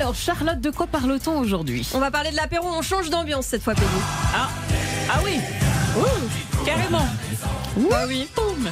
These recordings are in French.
Alors, Charlotte, de quoi parle-t-on aujourd'hui? On va parler de l'apéro, on change d'ambiance cette fois, Peggy. Ah, ah oui Carrément Bah oui. Boum.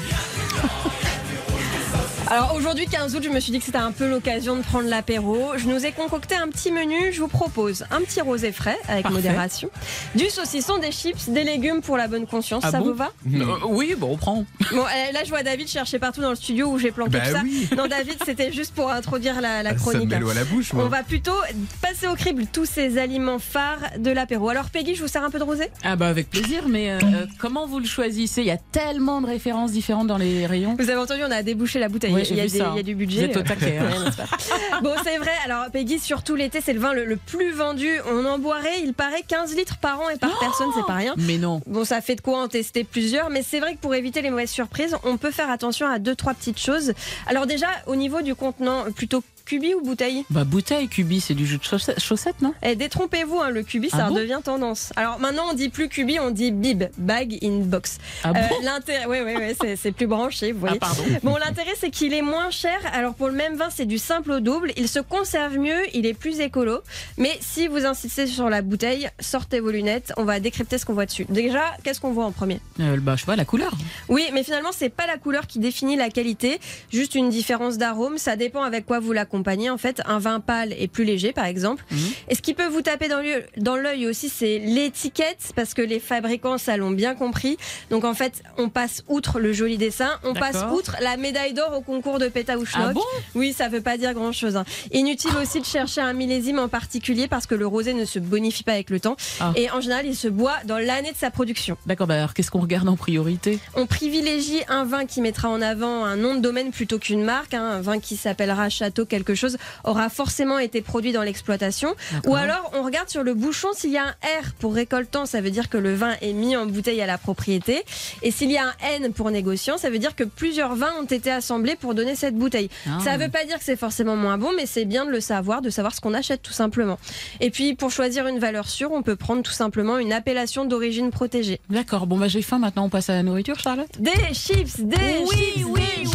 Alors aujourd'hui, 15 août, je me suis dit que c'était un peu l'occasion de prendre l'apéro. Je nous ai concocté un petit menu. Je vous propose un petit rosé frais avec Parfait. modération, du saucisson, des chips, des légumes pour la bonne conscience. Ah ça bon vous va? Euh, Oui, bon, on prend. Bon, euh, là, je vois David chercher partout dans le studio où j'ai planqué Bah tout ça. oui. Non, David, c'était juste pour introduire la, la Ça me chronique. met l'eau à la bouche, moi. On va plutôt passer au crible tous ces aliments phares de l'apéro. Alors Peggy, je vous sers un peu de rosé? Ah bah avec plaisir, mais euh, euh, comment vous le choisissez? Il y a tellement de références différentes dans les rayons. Vous avez entendu, on a débouché la bouteille. Il, y a y du Vous budget. êtes au taquet. hein. Bon, c'est vrai. Alors, Peggy, surtout l'été, c'est le vin le, le plus vendu. On en boirait, il paraît, 15 litres par an et par personne, c'est pas rien. Mais non. Bon, ça fait de quoi en tester plusieurs, mais c'est vrai que pour éviter les mauvaises surprises, on peut faire attention à deux, trois petites choses. Alors déjà, au niveau du contenant, plutôt cubi ou bouteille Bah bouteille, cubi, c'est du jus de chaussette, chaussette, non? Eh, détrompez-vous, hein, le cubi, ça Ah bon? redevient tendance. Alors maintenant, on dit plus cubi, on dit bib, bag in box. Ah bon? Euh, L'intérêt, oui, oui, oui, c'est- plus branché, vous Ah voyez. pardon. Bon, l'intérêt, c'est qu'il est moins cher. Alors, pour le même vin, c'est du simple au double. Il se conserve mieux, il est plus écolo. Mais si vous insistez sur la bouteille, sortez vos lunettes. On va décrypter ce qu'on voit dessus. Déjà, qu'est-ce qu'on voit en premier? Euh, Bah je vois la couleur. Oui, mais finalement, c'est pas la couleur qui définit la qualité, juste une différence d'arôme. Ça dépend avec quoi vous En fait, un vin pâle est plus léger, par exemple. Mhm. Et ce qui peut vous taper dans l'œil- aussi, c'est l'étiquette, parce que les fabricants, ça l'ont bien compris. Donc, en fait, on passe outre le joli dessin, on passe outre la médaille d'or au concours de Pétaouchnok. Ah bon? Oui, ça veut pas dire grand chose. Inutile aussi de chercher un millésime en particulier parce que le rosé ne se bonifie pas avec le temps. Ah. Et en général, il se boit dans l'année de sa production. D'accord, bah alors qu'est-ce qu'on regarde en priorité? On privilégie un vin qui mettra en avant un nom de domaine plutôt qu'une marque. hein. Un vin qui s'appellera Château quelque chose aura forcément été produit dans l'exploitation. Ou alors on regarde sur le bouchon s'il y a un R pour récoltant, ça veut dire que le vin est mis en bouteille à la propriété. Et s'il y a un N pour négociant, ça veut dire que plusieurs vins ont été assemblés pour donner cette bouteille. Ah. Ça veut pas dire que c'est forcément moins bon, mais c'est bien de le savoir, de savoir ce qu'on achète tout simplement. Et puis pour choisir une valeur sûre, on peut prendre tout simplement une appellation d'origine protégée. D'accord, bon bah j'ai faim maintenant, on passe à la nourriture, Charlotte? Des chips, des chips, des chips. oui, Oh,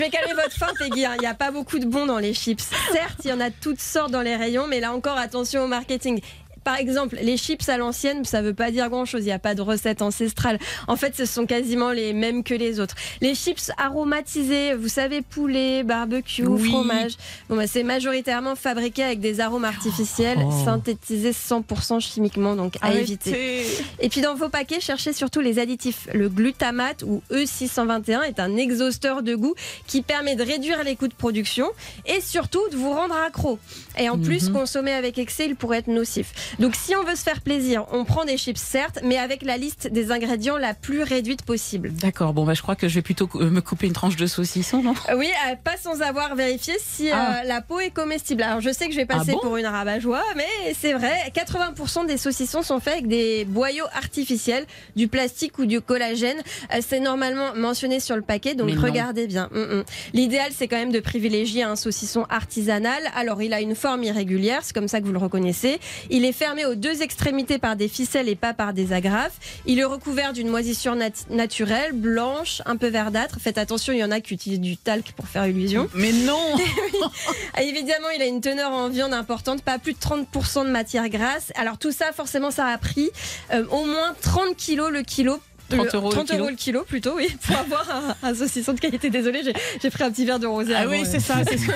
je vais calmer votre faim, Peggy. hein. Il n'y a pas beaucoup de bons dans les chips. Certes, il y en a toutes sortes dans les rayons, mais là encore, attention au marketing. Par exemple, les chips à l'ancienne, ça veut pas dire grand chose. Il n'y a pas de recette ancestrale. En fait, ce sont quasiment les mêmes que les autres. Les chips aromatisés, vous savez, poulet, barbecue, Oui. fromage. Bon, bah, c'est majoritairement fabriqué avec des arômes artificiels, Oh. synthétisés 100% chimiquement, donc à éviter. Et puis dans vos paquets, cherchez surtout les additifs. Le glutamate ou E E621 est un exhausteur de goût qui permet de réduire les coûts de production et surtout de vous rendre accro. Et en plus, Mhm. consommer avec excès, il pourrait être nocif. Donc si on veut se faire plaisir, on prend des chips certes, mais avec la liste des ingrédients la plus réduite possible. D'accord, bon bah je crois que je vais plutôt euh, me couper une tranche de saucisson, non? Oui, euh, pas sans avoir vérifié si euh, Ah. la peau est comestible. Alors je sais que je vais passer Ah bon? pour une rabat-joie, mais c'est vrai, 80% des saucissons sont faits avec des boyaux artificiels, du plastique ou du collagène. Euh, c'est normalement mentionné sur le paquet, donc Mais non. regardez bien. Mm, mm. L'idéal, c'est quand même de privilégier un saucisson artisanal. Alors il a une forme irrégulière, c'est comme ça que vous le reconnaissez. Il est fermé aux deux extrémités par des ficelles et pas par des agrafes. Il est recouvert d'une moisissure nat- naturelle, blanche, un peu verdâtre. Faites attention, il y en a qui utilisent du talc pour faire illusion. Mais non Évidemment, il a une teneur en viande importante, pas plus de 30% de matière grasse. Alors tout ça, forcément, ça a pris euh, au moins 30 kilos le kilo. 30 Le- euros le 30 kilo. euros le kilo plutôt, oui, pour avoir un, un saucisson de qualité. Désolée, j'ai- pris un petit verre de rosé. Ah avant, oui, euh. c'est ça, c'est ça.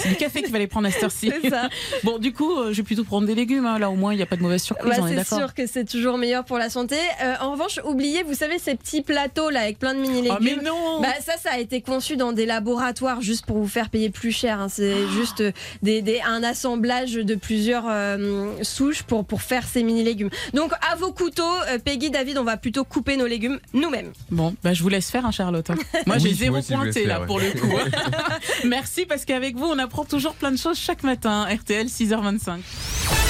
C'est du café qu'il fallait prendre à cette heure-ci. C'est ça. Bon, du coup, euh, je vais plutôt prendre des légumes, hein. là au moins il n'y a pas de mauvaise surprise, Bah, c'est sûr que c'est toujours meilleur pour la santé. Euh, en revanche, oubliez, vous savez, ces petits plateaux là avec plein de mini Ah mais légumes. non Bah ça, ça a été conçu dans des laboratoires juste pour vous faire payer plus cher. hein. C'est Ah. juste euh, des, des- un assemblage de plusieurs euh, souches pour, pour faire ces mini légumes. Donc à vos couteaux, euh, Peggy, David, on va plutôt couper nos légumes nous-mêmes. Bon, bah, je vous laisse faire, hein, Charlotte. hein. Moi, j'ai Oui, zéro pointé là ouais. pour le coup. hein. Merci parce qu'avec vous, on apprend toujours plein de choses chaque matin. RTL 6h25.